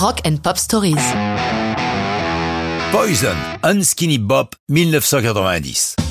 Rock and Pop Stories. Poison, Unskinny Bop, 1990.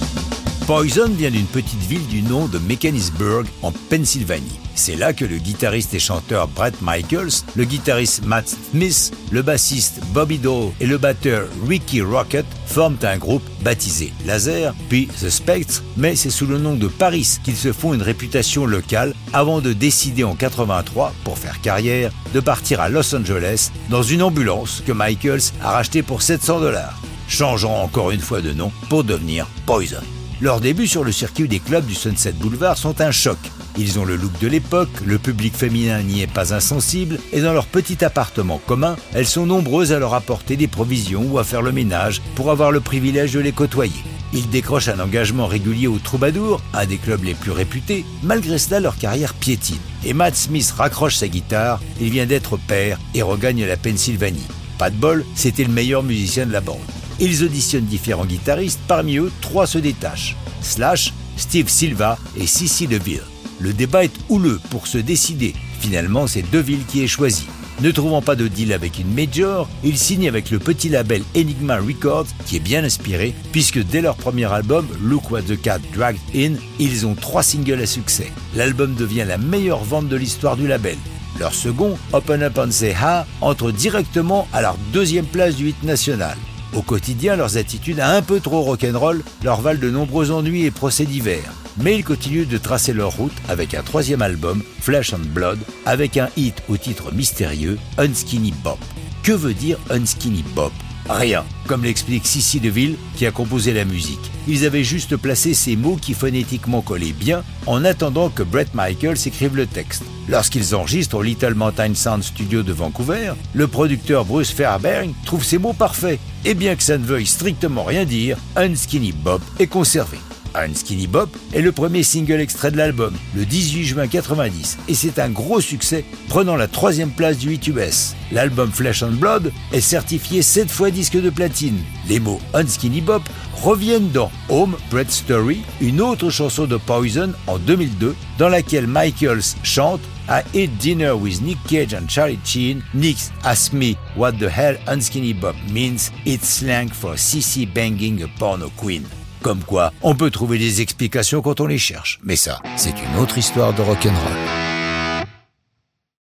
Poison vient d'une petite ville du nom de Mechanicsburg, en Pennsylvanie. C'est là que le guitariste et chanteur Brett Michaels, le guitariste Matt Smith, le bassiste Bobby Doe et le batteur Ricky Rocket forment un groupe baptisé Laser, puis The Spectre, mais c'est sous le nom de Paris qu'ils se font une réputation locale avant de décider en 83, pour faire carrière, de partir à Los Angeles dans une ambulance que Michaels a rachetée pour 700 dollars, changeant encore une fois de nom pour devenir Poison. Leurs débuts sur le circuit des clubs du Sunset Boulevard sont un choc. Ils ont le look de l'époque, le public féminin n'y est pas insensible, et dans leur petit appartement commun, elles sont nombreuses à leur apporter des provisions ou à faire le ménage pour avoir le privilège de les côtoyer. Ils décrochent un engagement régulier au Troubadour, un des clubs les plus réputés. Malgré cela, leur carrière piétine. Et Matt Smith raccroche sa guitare, il vient d'être père et regagne la Pennsylvanie. Pas de bol, c'était le meilleur musicien de la bande. Ils auditionnent différents guitaristes, parmi eux, trois se détachent. Slash, Steve Silva et Sissy DeVille. Le débat est houleux pour se décider. Finalement, c'est DeVille qui est choisi. Ne trouvant pas de deal avec une major, ils signent avec le petit label Enigma Records qui est bien inspiré puisque dès leur premier album, Look What the Cat Dragged In, ils ont trois singles à succès. L'album devient la meilleure vente de l'histoire du label. Leur second, Open Up and Say Ha, entre directement à leur deuxième place du hit national. Au quotidien, leurs attitudes un peu trop rock'n'roll leur valent de nombreux ennuis et procès divers. Mais ils continuent de tracer leur route avec un troisième album, Flesh and Blood, avec un hit au titre mystérieux, Unskinny Bop. Que veut dire Unskinny Bop? Rien, comme l'explique Sissy DeVille qui a composé la musique. Ils avaient juste placé ces mots qui phonétiquement collaient bien en attendant que Brett Michaels écrive le texte. Lorsqu'ils enregistrent au Little Mountain Sound Studio de Vancouver, le producteur Bruce Fairbairn trouve ces mots parfaits. Et bien que ça ne veuille strictement rien dire, Unskinny Bop est conservé. Un Skinny Bop est le premier single extrait de l'album, le 18 juin 90, et c'est un gros succès, prenant la troisième place du 8 US. L'album Flesh and Blood est certifié 7 fois disque de platine. Les mots Unskinny Bop reviennent dans Home Bread Story, une autre chanson de Poison en 2002, dans laquelle Michaels chante I ate dinner with Nick Cage and Charlie Sheen. Nick asked me what the hell unskinny bop means. It's slang for sissy banging a porno queen. Comme quoi, on peut trouver des explications quand on les cherche. Mais ça, c'est une autre histoire de rock'n'roll.